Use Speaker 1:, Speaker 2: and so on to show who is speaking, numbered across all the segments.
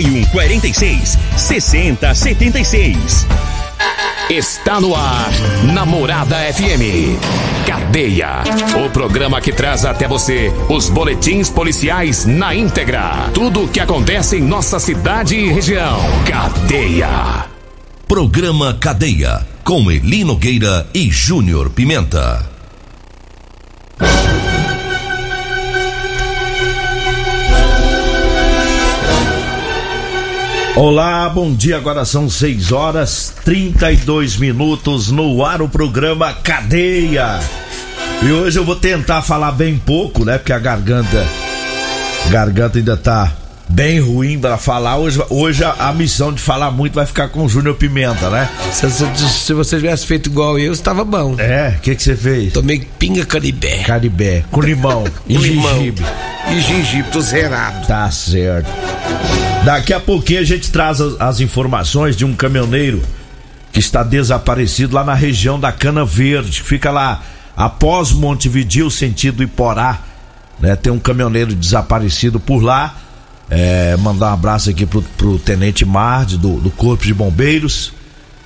Speaker 1: 81 46 60 76.
Speaker 2: Está no ar, Namorada FM. Cadeia. O programa que traz até você os boletins policiais na íntegra. Tudo o que acontece em nossa cidade e região. Cadeia.
Speaker 3: Programa Cadeia, com Eli Nogueira e Júnior Pimenta.
Speaker 4: Olá, bom dia. Agora são 6 horas 32 minutos no ar o programa Cadeia. E hoje eu vou tentar falar bem pouco, né? Porque a garganta garganta ainda tá bem ruim para falar. Hoje, hoje a, a missão de falar muito vai ficar com o Júnior Pimenta, né?
Speaker 5: Se, se- se você tivesse feito igual eu, estava bom.
Speaker 4: É, o que que você fez?
Speaker 5: Tomei pinga caribé.
Speaker 4: Caribé, com limão e
Speaker 5: Com limão.
Speaker 4: gengibre.
Speaker 5: E gengibre, tô zerado.
Speaker 4: Tá certo. Daqui a pouquinho a gente traz as, as informações de um caminhoneiro que está desaparecido lá na região da Cana Verde. Fica lá após Montevidil, sentido Iporá. Né? Tem um caminhoneiro desaparecido por lá. É, mandar um abraço aqui pro, pro Tenente Marde, do, do Corpo de Bombeiros.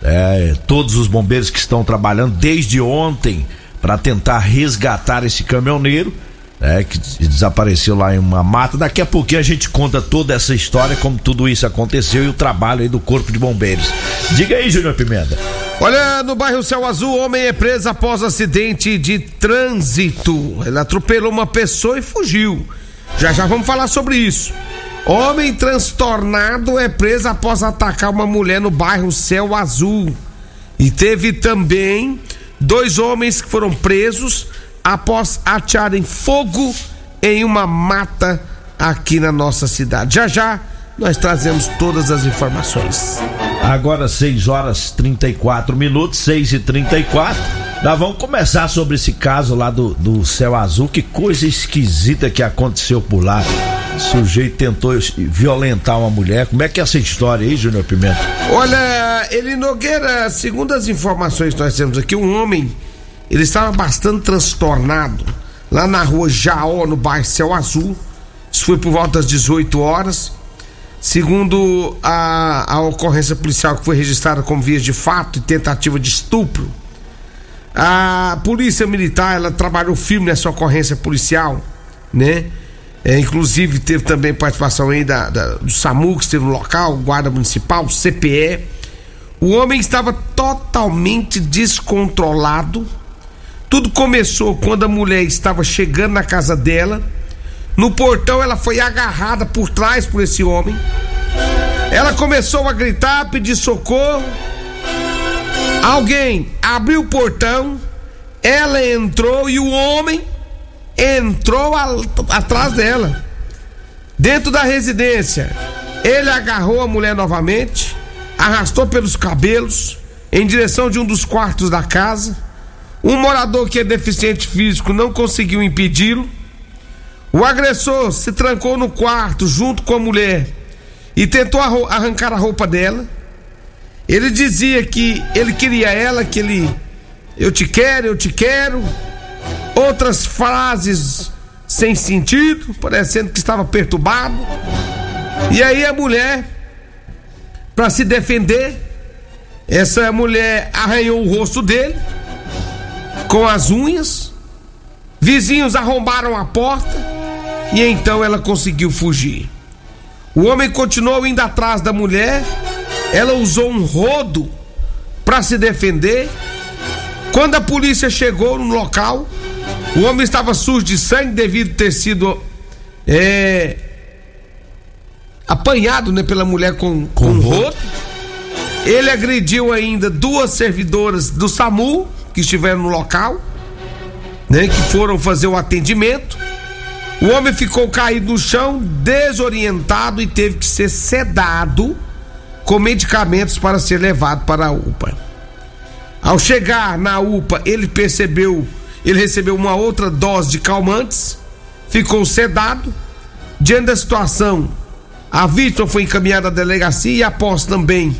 Speaker 4: É, todos os bombeiros que estão trabalhando desde ontem para tentar resgatar esse caminhoneiro. É, que des- desapareceu lá em uma mata. Daqui a pouquinho a gente conta toda essa história, como tudo isso aconteceu e o trabalho aí do Corpo de Bombeiros. Diga aí, Júnior Pimenta.
Speaker 5: Olha, no bairro Céu Azul, homem é preso após acidente de trânsito. Ele atropelou uma pessoa e fugiu. Já já vamos falar sobre isso. Homem transtornado é preso após atacar uma mulher no bairro Céu Azul. E teve também dois homens que foram presos após atearem fogo em uma mata aqui na nossa cidade. Já já nós trazemos todas as informações.
Speaker 4: Agora 6 horas 34 minutos, 6 e 34 Nós vamos começar sobre esse caso lá do, do Céu Azul. Que coisa esquisita que aconteceu por lá. O sujeito tentou violentar uma mulher. Como é que é essa história aí, Júnior Pimenta?
Speaker 5: Olha, ele Nogueira, segundo as informações que nós temos aqui, um homem, ele estava bastante transtornado lá na rua Jaó, no bairro Céu Azul. Isso foi por volta das 18 horas. Segundo a, a ocorrência policial que foi registrada como vias de fato e tentativa de estupro, a polícia militar ela trabalhou firme nessa ocorrência policial, né? É, inclusive teve também participação aí da, da- do SAMU que esteve no local, guarda municipal, CPE. O homem estava totalmente descontrolado. Tudo começou quando a mulher estava chegando na casa dela. No portão ela foi agarrada por trás por esse homem. Ela começou a gritar, pedir socorro. Alguém abriu o portão, ela entrou e o homem entrou a- atrás dela. Dentro da residência, ele agarrou a mulher novamente, arrastou pelos cabelos em direção de um dos quartos da casa. Um morador que é deficiente físico não conseguiu impedi-lo. O agressor se trancou no quarto junto com a mulher e tentou arrancar a roupa dela. Ele dizia que ele queria ela, que ele. Eu te quero, eu te quero. Outras frases sem sentido, parecendo que estava perturbado. E aí a mulher, para se defender, Essa mulher arranhou o rosto dele com as unhas. Vizinhos arrombaram a porta e então ela conseguiu fugir. O homem continuou indo atrás da mulher. Ela usou um rodo para se defender. Quando a polícia chegou no local, o homem estava sujo de sangue devido ter sido é, apanhado né, pela mulher com, com, um rodo. Ele agrediu ainda duas servidoras do SAMU que estiveram no local, né, que foram fazer o atendimento. O homem ficou caído no chão, desorientado e teve que ser sedado com medicamentos para ser levado para a UPA. Ao chegar na UPA, ele percebeu, ele recebeu uma outra dose de calmantes, ficou sedado. Diante da situação, a vítima foi encaminhada à delegacia e após também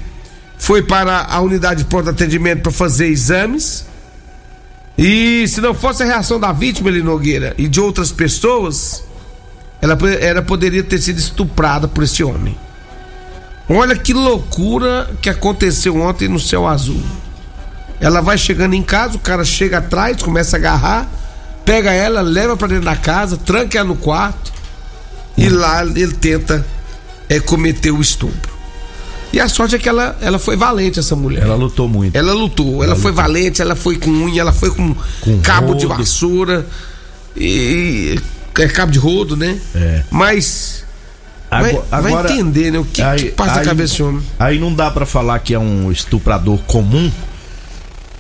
Speaker 5: foi para a unidade de pronto atendimento para fazer exames. E se não fosse a reação da vítima, Eli Nogueira, e de outras pessoas, ela, ela poderia ter sido estuprada por esse homem. Olha que loucura que aconteceu ontem no céu azul. Ela vai chegando em casa, o cara chega atrás, começa a agarrar, pega ela, leva para dentro da casa, tranca ela no quarto e lá ele tenta é, cometer o estupro. E a sorte é que ela, ela foi valente, essa mulher.
Speaker 4: Ela lutou muito.
Speaker 5: Ela lutou, ela,
Speaker 4: Ela
Speaker 5: foi
Speaker 4: lutou.
Speaker 5: valente, ela foi com unha, ela foi com,
Speaker 4: Com
Speaker 5: cabo de
Speaker 4: rodo.
Speaker 5: vassoura e, é cabo de rodo, né?
Speaker 4: É.
Speaker 5: Mas vai,
Speaker 4: Agora-
Speaker 5: vai entender, né? O que, que passa na cabeça desse homem.
Speaker 4: Aí não dá pra falar que é um estuprador comum.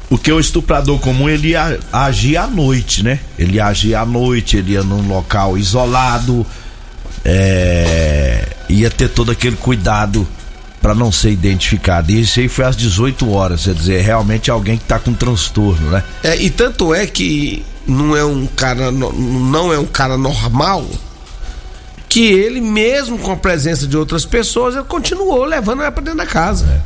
Speaker 4: Porque o estuprador comum ele ia agir à noite, né? Ele ia agir à noite, ele ia num local isolado, é, ia ter todo aquele cuidado pra não ser identificado. E isso aí foi às 18 horas, quer dizer, realmente alguém que tá com transtorno, né?
Speaker 5: É, e tanto é que não é um cara não é um cara normal que ele mesmo com a presença de outras pessoas ele continuou levando ela pra dentro da casa.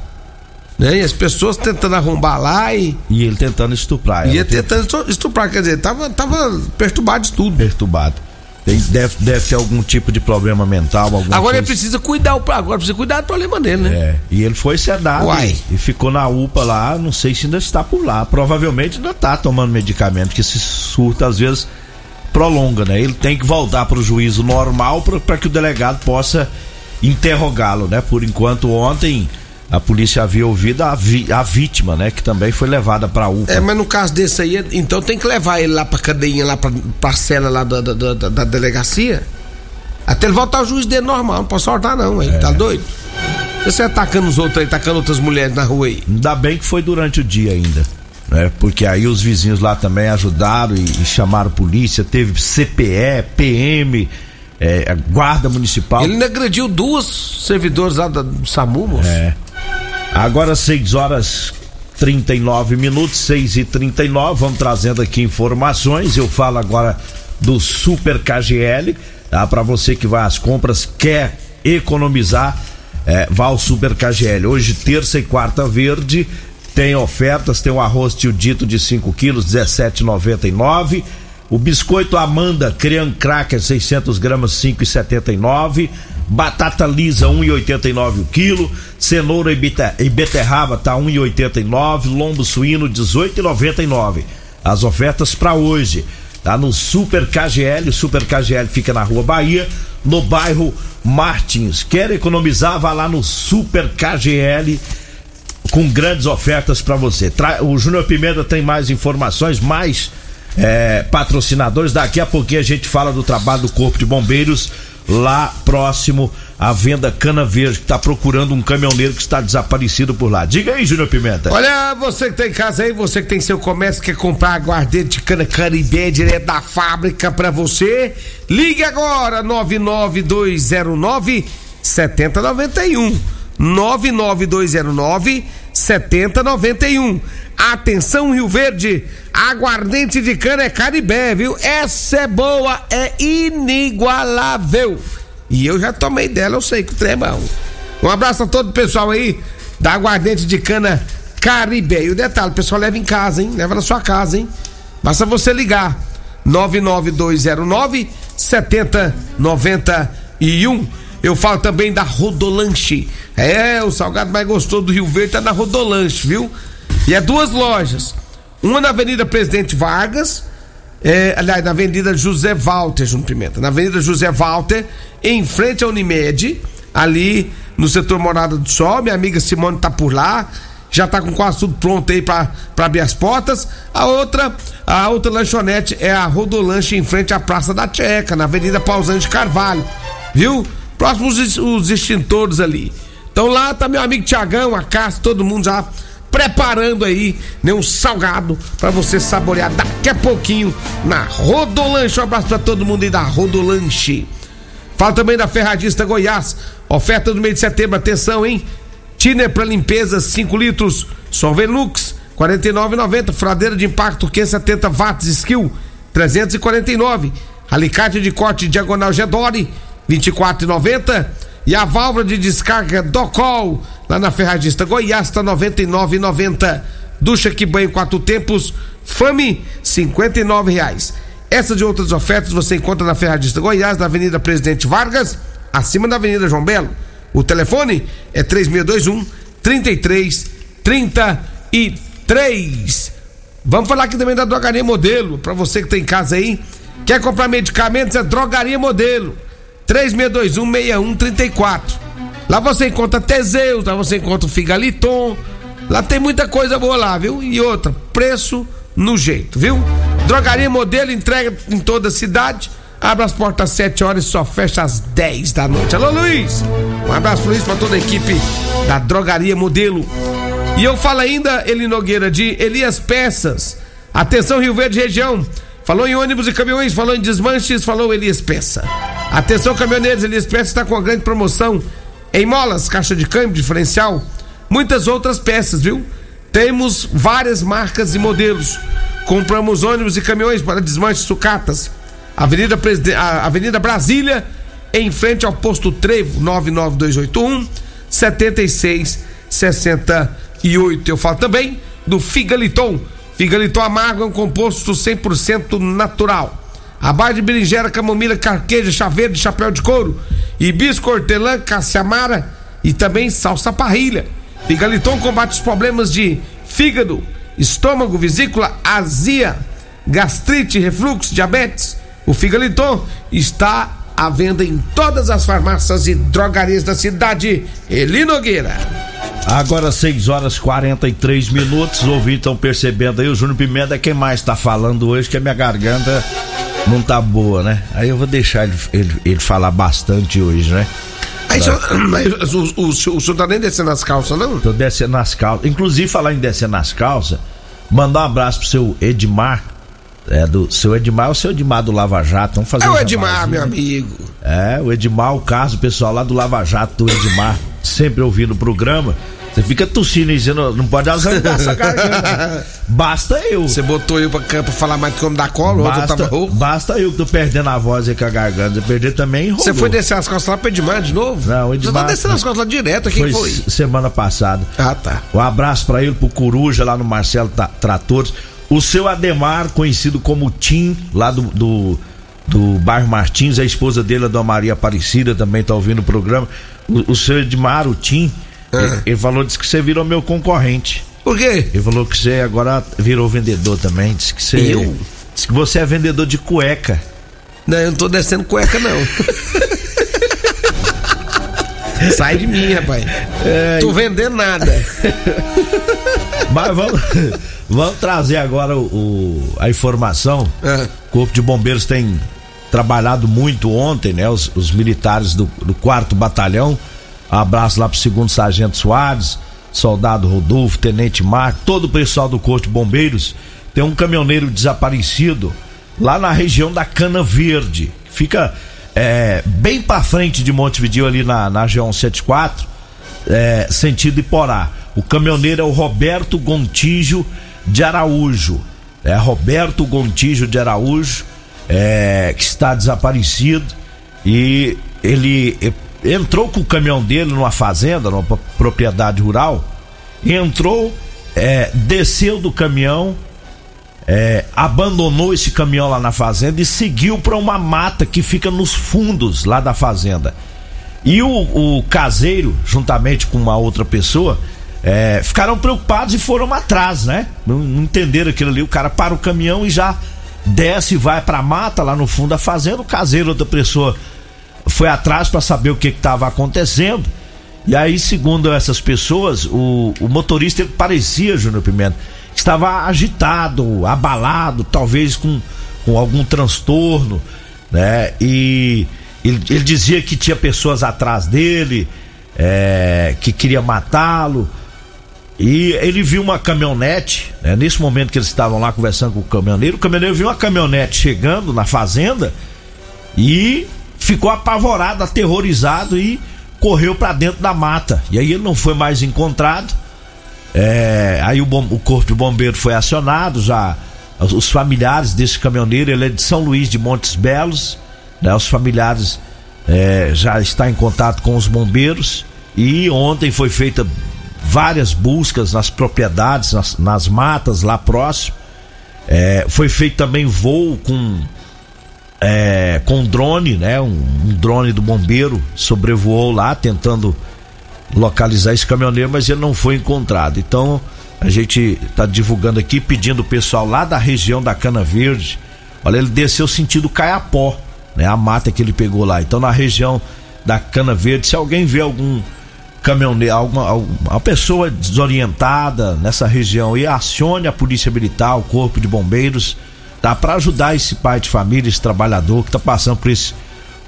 Speaker 5: Né? E as pessoas tentando arrombar lá e
Speaker 4: E ele tentando estuprar.
Speaker 5: ia
Speaker 4: ela,
Speaker 5: tentando estu- estuprar, quer dizer, tava, tava perturbado de tudo.
Speaker 4: perturbado. Tem- deve, deve ter algum tipo de problema mental,
Speaker 5: Agora ele
Speaker 4: coisa.
Speaker 5: precisa cuidar, agora precisa cuidar do problema dele, né?
Speaker 4: É, e ele foi sedado
Speaker 5: Uai.
Speaker 4: e ficou na UPA lá, não sei se ainda está por lá. Provavelmente ainda está tomando medicamento, que esse surto às vezes prolonga, né? Ele tem que voltar para o juízo normal para que o delegado possa interrogá-lo, né? Por enquanto, ontem a polícia havia ouvido a, vi- a vítima, né? Que também foi levada para a UPA.
Speaker 5: É, mas no caso desse aí, então tem que levar ele lá pra cadeinha, lá pra, pra cela lá da, da, da- da delegacia. Até ele voltar ao juiz dele normal, não pode soltar não, aí,
Speaker 4: É.
Speaker 5: tá doido? Você atacando os outros aí, atacando outras mulheres na rua aí.
Speaker 4: Ainda bem que foi durante o dia ainda. Né? Porque aí os vizinhos lá também ajudaram e, e chamaram polícia, teve CPE, PM, é, guarda municipal.
Speaker 5: Ele ainda agrediu duas servidoras lá da- do SAMU, moço.
Speaker 4: É. Agora 6 horas 39 minutos, 6 e 39 vamos trazendo aqui informações. Eu falo agora do Super KGL, tá? Para você que vai às compras, quer economizar, é, vá ao Super KGL. Hoje, terça e quarta verde, tem ofertas, tem o arroz tio dito de 5 quilos, 17,99. O biscoito Amanda Cream Cracker 600 gramas 5,79. Batata lisa 1,89 o quilo. Cenoura e, bete- beterraba tá 1,89. Lombo suíno 18,99. As ofertas para hoje tá no Super KGL. O Super KGL fica na Rua Bahia, no bairro Martins. Quer economizar? Vá lá no Super KGL com grandes ofertas para você. O Júnior Pimenta tem mais informações, mais é, patrocinadores. Daqui a pouquinho a gente fala do trabalho do Corpo de Bombeiros lá próximo à venda Cana Verde, que está procurando um caminhoneiro que está desaparecido por lá. Diga aí, Júnior Pimenta.
Speaker 5: Olha, você que tá em casa aí, você que tem seu comércio, quer comprar aguardente de cana caribé direto da fábrica pra você, ligue agora, 99209 7091. 99209 7091. Atenção, Rio Verde, aguardente de cana é caribé, viu? Essa é boa, é inigualável. E eu já tomei dela, eu sei que o trem é bom. Um abraço a todo o pessoal aí da aguardente de cana Caribé. E o detalhe, o pessoal leva em casa, hein? Leva na sua casa, hein? Basta você ligar 99209 7091. Eu falo também da Rodolanche. É, o salgado mais gostoso do Rio Verde tá na Rodolanche, viu? E é duas lojas. Uma na Avenida Presidente Vargas, é, aliás, na Avenida José Walter, Júnior Pimenta. Na Avenida José Walter, em frente à Unimed, ali no setor Morada do Sol. Minha amiga Simone tá por lá. Já tá com quase tudo pronto aí pra abrir as portas. A outra, a outra lanchonete é a Rodolanche em frente à Praça da Tcheca, na Avenida Pausante Carvalho. Viu? Próximos os, extintores ali. Então lá tá meu amigo Tiagão, a Cássio, todo mundo já preparando aí né, um salgado para você saborear daqui a pouquinho na Rodolanche. Um abraço para todo mundo aí da Rodolanche. Fala também da Ferradista Goiás. Oferta do mês de setembro, atenção, hein? Tiner para limpeza 5 litros, Solvenlux 49,90, fradeira de impacto 570 watts, skill 349, alicate de corte diagonal Gedore 24,90 e a válvula de descarga Docol lá na Ferradista Goiás tá 99,90. Ducha que banho quatro tempos, Fame 59 reais. Essas e outras ofertas você encontra na Ferradista Goiás, na Avenida Presidente Vargas, acima da Avenida João Belo. O telefone é 3621 3333. Vamos falar aqui também da Drogaria Modelo, para você que tem em casa aí, quer comprar medicamentos, é Drogaria Modelo. 3621 6134. Lá você encontra Teseus, lá você encontra o Figaliton. Lá tem muita coisa boa lá, viu? E outra, preço no jeito, viu? Drogaria Modelo entrega em toda a cidade. Abre as portas às 7 horas e só fecha às 10 da noite. Alô, Luiz! Um abraço, Luiz, para toda a equipe da Drogaria Modelo. E eu falo ainda, Eli Nogueira, de Elias Peças. Atenção, Rio Verde região. Falou em ônibus e caminhões, falou em desmanches, falou Elias Peça. Atenção, caminhoneiros, Elias Peça está com uma grande promoção em molas, caixa de câmbio, diferencial, muitas outras peças, viu? Temos várias marcas e modelos. Compramos ônibus e caminhões para desmanche sucatas. Avenida, Preside... Avenida Brasília, em frente ao posto Trevo, 99281 7668. Eu falo também do Figaliton. Figaliton amargo é um composto 100% natural. A de berinjela, camomila, carqueja, chá verde, chapéu de couro, hibisco, hortelã, caciamara e também salsa parrilha. Figaliton combate os problemas de fígado, estômago, vesícula, azia, gastrite, refluxo, diabetes. O Figaliton está à venda em todas as farmácias e drogarias da cidade. Eli Nogueira.
Speaker 4: Agora 6 horas 43 minutos. Os ouvintes estão percebendo aí. O Júnior Pimenta é quem mais está falando hoje, que a minha garganta não tá boa, né? Aí eu vou deixar ele, ele, ele falar bastante hoje, né?
Speaker 5: Aí, o, o, o, o senhor tá nem descendo as calças, não?
Speaker 4: Tô descendo nas calças. Inclusive, falar em descer nas calças, mandar um abraço pro seu Edmar. É, do seu Edmar, é o seu Edmar do Lava Jato. Vamos fazer
Speaker 5: É o Edmar, meu amigo.
Speaker 4: É, o Edmar, o caso, pessoal lá do Lava Jato do Edmar, sempre ouvindo o programa. Você fica tossindo e dizendo, não pode arrancar essa garganta. Basta eu.
Speaker 5: Você botou eu pra, pra falar mais que como da cola, eu
Speaker 4: Basta,
Speaker 5: tava rouco.
Speaker 4: basta eu que tô perdendo a voz aí com a garganta. Perder também
Speaker 5: Você foi descer as costas lá pro Edmar de novo?
Speaker 4: Não, o
Speaker 5: Você
Speaker 4: Edmar-
Speaker 5: tá descendo as costas lá direto, quem
Speaker 4: foi,
Speaker 5: foi?
Speaker 4: semana passada.
Speaker 5: Ah, tá.
Speaker 4: Um abraço pra ele, pro Coruja, lá no Marcelo Tratores. O seu Ademar, conhecido como Tim, lá do, do, do bairro Martins, a esposa dele, a Dona Maria Aparecida, também tá ouvindo o programa. O, o seu Edmar, o Tim, ele, ele falou, disse que você virou meu concorrente.
Speaker 5: Por quê?
Speaker 4: Ele falou que você agora virou vendedor também. Disse que você.
Speaker 5: Eu?
Speaker 4: Disse que você é vendedor de cueca.
Speaker 5: Não, eu não tô descendo cueca, não. Sai de mim, rapaz. Tô vendendo nada.
Speaker 4: Mas vamos, vamos trazer agora o, o- a informação.
Speaker 5: É.
Speaker 4: O Corpo de Bombeiros tem trabalhado muito ontem, né? Os, os militares do, do 4 Batalhão. Abraço lá pro segundo Sargento Soares, soldado Rodolfo, Tenente Marco, todo o pessoal do Corpo de Bombeiros. Tem um caminhoneiro desaparecido lá na região da Cana Verde. Fica é, bem pra frente de Montevideo, ali na, na G174 é, sentido Iporá. O caminhoneiro é o Roberto Gontijo de Araújo. É Roberto Gontijo de Araújo, é, que está desaparecido. E ele entrou com o caminhão dele numa fazenda, numa pro- propriedade rural. Entrou, é, desceu do caminhão, é, abandonou esse caminhão lá na fazenda e seguiu para uma mata que fica nos fundos lá da fazenda. E o, o caseiro, juntamente com uma outra pessoa, é, ficaram preocupados e foram atrás, né? Não, não entenderam aquilo ali. O cara para o caminhão e já desce e vai pra mata lá no fundo da fazenda. O caseiro, outra pessoa, foi atrás para saber o que estava acontecendo. E aí, segundo essas pessoas, o, o motorista parecia, Júnior Pimenta, estava agitado, abalado, talvez com, com algum transtorno, né? E ele, ele dizia que tinha pessoas atrás dele, é, que queria matá-lo. E ele viu uma caminhonete, né? nesse momento que eles estavam lá conversando com o caminhoneiro, o caminhoneiro viu uma caminhonete chegando na fazenda e ficou apavorado, aterrorizado e correu para dentro da mata. E aí ele não foi mais encontrado. É, aí o, bom, o corpo de bombeiro foi acionado, já os, familiares desse caminhoneiro, ele é de São Luís de Montes Belos, né? Os familiares é, já está em contato com os bombeiros e ontem foi feita várias buscas nas propriedades, nas, nas matas lá próximo. É, foi feito também voo com é, com drone, né? Um, um, drone do bombeiro sobrevoou lá tentando localizar esse caminhoneiro, mas ele não foi encontrado. Então a gente está divulgando aqui, pedindo o pessoal lá da região da Cana Verde. Olha, ele desceu sentido Caiapó, né? A mata que ele pegou lá. Então na região da Cana Verde, se alguém vê algum caminhoneiro, alguma, alguma pessoa desorientada nessa região e acione a polícia militar, o corpo de bombeiros tá? Para ajudar esse pai de família, esse trabalhador que tá passando por esse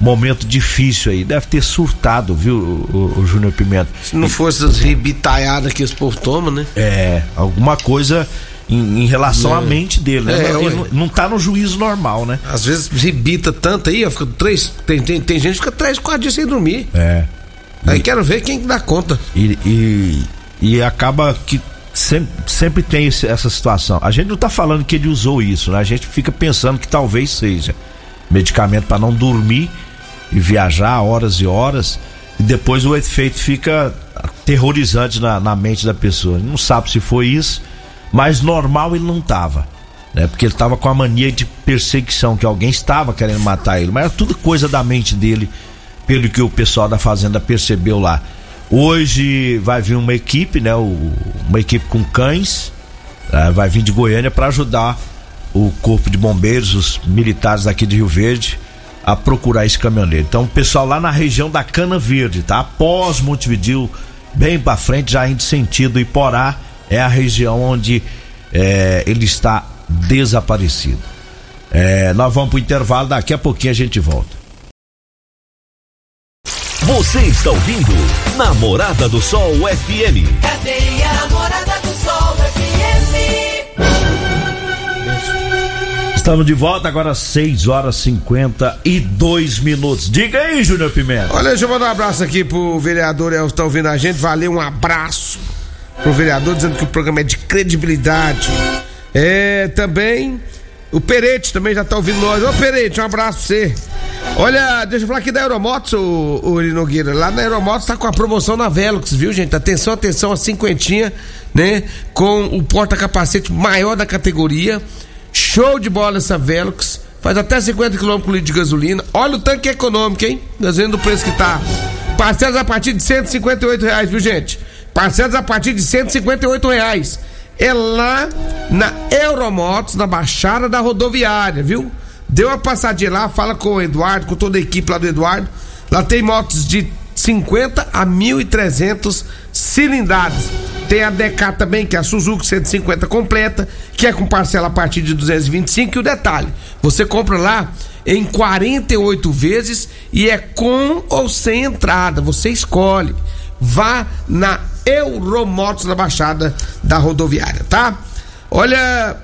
Speaker 4: momento difícil aí. Deve ter surtado, viu, o, o, o Júnior Pimenta.
Speaker 5: Se não fosse as ribitaiadas que esse povo toma, né?
Speaker 4: É, alguma coisa em, em relação é. à mente dele, né? É, não, não tá no juízo normal, né?
Speaker 5: Às vezes ribita tanto aí, ó, fica três, tem, tem, tem gente que fica três, quatro dias sem dormir.
Speaker 4: É.
Speaker 5: Aí e, quero ver quem dá conta.
Speaker 4: E, e, e acaba que sempre, sempre tem esse, essa situação. A gente não está falando que ele usou isso, né? A gente fica pensando que talvez seja medicamento para não dormir e viajar horas e horas e depois o efeito fica aterrorizante na, na mente da pessoa. Não sabe se foi isso, mas normal ele não estava. Né? Porque ele estava com a mania de perseguição, que alguém estava querendo matar ele, mas era tudo coisa da mente dele, pelo que o pessoal da fazenda percebeu lá. Hoje vai vir uma equipe, né? Uma equipe com cães, uh, vai vir de Goiânia para ajudar o corpo de bombeiros, os militares aqui de Rio Verde, a procurar esse caminhoneiro. Então, pessoal lá na região da Cana Verde, tá? Após Montevidil, bem para frente, já indo sentido Iporá, é a região onde é, ele está desaparecido. É, nós vamos pro intervalo, daqui a pouquinho a gente volta.
Speaker 3: Você está ouvindo Namorada do Sol FM.
Speaker 6: Cadê a Namorada do Sol FM?
Speaker 4: Estamos de volta agora às 6 horas 52 minutos. Diga aí, Júnior Pimenta.
Speaker 5: Olha, deixa eu mandar um abraço aqui pro vereador Elcio que tá ouvindo a gente. Valeu, um abraço pro vereador dizendo que o programa é de credibilidade. É, também o Perete também já tá ouvindo nós. Ô Perete, um abraço pra você. Olha, deixa eu falar aqui da Aeromotos, o, o Nogueira. Lá na Aeromotos tá com a promoção na Velux, viu, gente? Atenção, atenção, a cinquentinha, né? Com o porta-capacete maior da categoria. Show de bola essa Velux. Faz até 50 km com litro de gasolina. Olha o tanque econômico, hein? Nós vendo o preço que tá. Parcelas a partir de 158 reais, viu, gente? Parcelas a partir de 158 reais é lá na Euromotos, na Baixada da Rodoviária, viu? Deu uma passadinha lá, fala com o Eduardo, com toda a equipe lá do Eduardo. Lá tem motos de 50 a 1.300 cilindradas. Tem a DK também, que é a Suzuki 150 completa, que é com parcela a partir de 225. E o detalhe, você compra lá em 48 vezes e é com ou sem entrada, você escolhe. Vá na Euromotos na Baixada da Rodoviária, tá? Olha,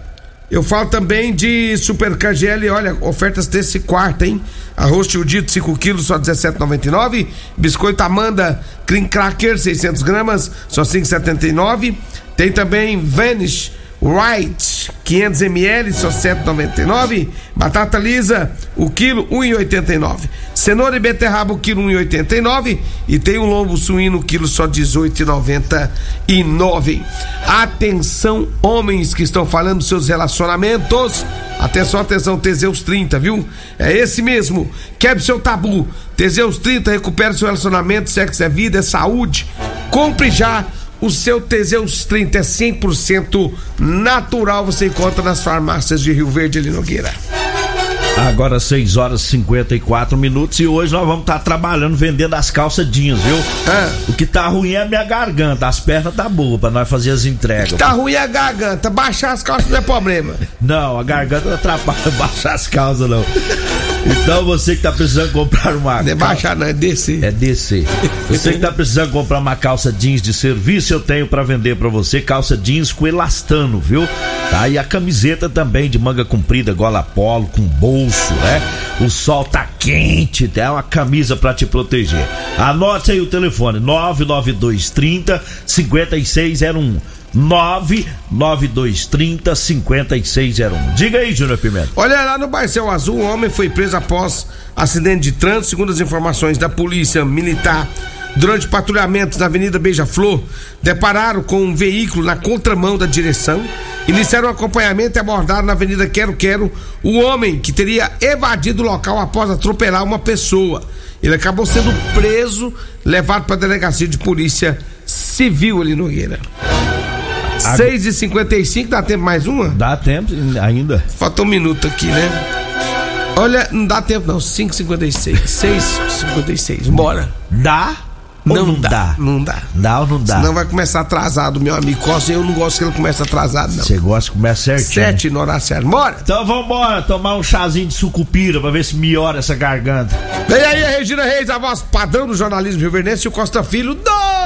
Speaker 5: eu falo também de Super KGL, olha, ofertas desse quarto, hein? Arroz tio dito 5 quilos, só 17,99. Biscoito Amanda Cream Cracker, 600 gramas, só 5,79. Tem também Vanish White 500 ml só 7,99. Batata lisa o quilo 1,89. Cenoura e beterraba o quilo 1,89 e tem um lombo suíno o quilo só 18,99. Atenção homens que estão falando dos seus relacionamentos. Atenção, atenção, Teseus 30, viu? É esse mesmo. Quebre seu tabu. Teseus 30 recupera seu relacionamento, sexo é vida, é saúde. Compre já o seu Teseus 30 é 100% natural. Você encontra nas farmácias de Rio Verde e Nogueira.
Speaker 4: Agora 6 horas e 54 minutos e hoje nós vamos estar trabalhando vendendo as calças jeans, viu?
Speaker 5: Ah.
Speaker 4: O que tá ruim é a minha garganta, as pernas tá boa pra nós fazer as entregas.
Speaker 5: Tá ruim a garganta. Baixar as calças não é problema.
Speaker 4: Não, a garganta não atrapalha baixar as calças não. Então você que tá precisando comprar uma
Speaker 5: Não é baixar, não, é descer.
Speaker 4: É descer. Você que tá precisando comprar uma calça jeans de serviço, eu tenho pra vender pra você calça jeans com elastano, viu? Tá? E a camiseta também de manga comprida, gola polo, com bolso, né? O sol tá quente, tem uma camisa pra te proteger. Anote aí o telefone: 99230 5601. 99230 5601. Diga aí, Júnior Pimenta.
Speaker 5: Olha lá no Barcel Azul, um homem foi preso após acidente de trânsito, segundo as informações da polícia militar. Durante patrulhamentos na Avenida Beija-Flor, depararam com um veículo na contramão da direção, iniciaram o acompanhamento e abordaram na Avenida Quero Quero o homem que teria evadido o local após atropelar uma pessoa. Ele acabou sendo preso, levado para a delegacia de polícia civil ali no Nogueira. 6 e 55 dá tempo mais uma?
Speaker 4: Dá tempo ainda?
Speaker 5: Faltou um minuto aqui, né? Olha, não dá tempo não, 5h56. 6h56, bora.
Speaker 4: Dá? Ou não, dá?
Speaker 5: Não dá.
Speaker 4: Dá ou não dá?
Speaker 5: Senão vai começar atrasado, meu amigo Costa. Eu não gosto que ele comece atrasado, não.
Speaker 4: Você gosta que começa certinho.
Speaker 5: Sete no horário certo. Bora!
Speaker 4: Então vambora, tomar um chazinho de sucupira pra ver se melhora essa garganta.
Speaker 5: Vem aí a Regina Reis, a voz padrão do jornalismo rioverdense e o Costa Filho, dois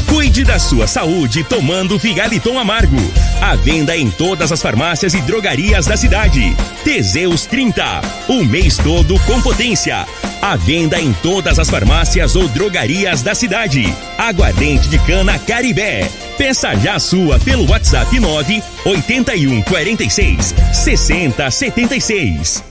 Speaker 1: Cuide da sua saúde tomando Figaliton Amargo. À venda em todas as farmácias e drogarias da cidade. Teseus 30. O mês todo com potência. À venda em todas as farmácias ou drogarias da cidade. Aguardente de cana Caribé. Peça já a sua pelo WhatsApp 9 81 46 60 76.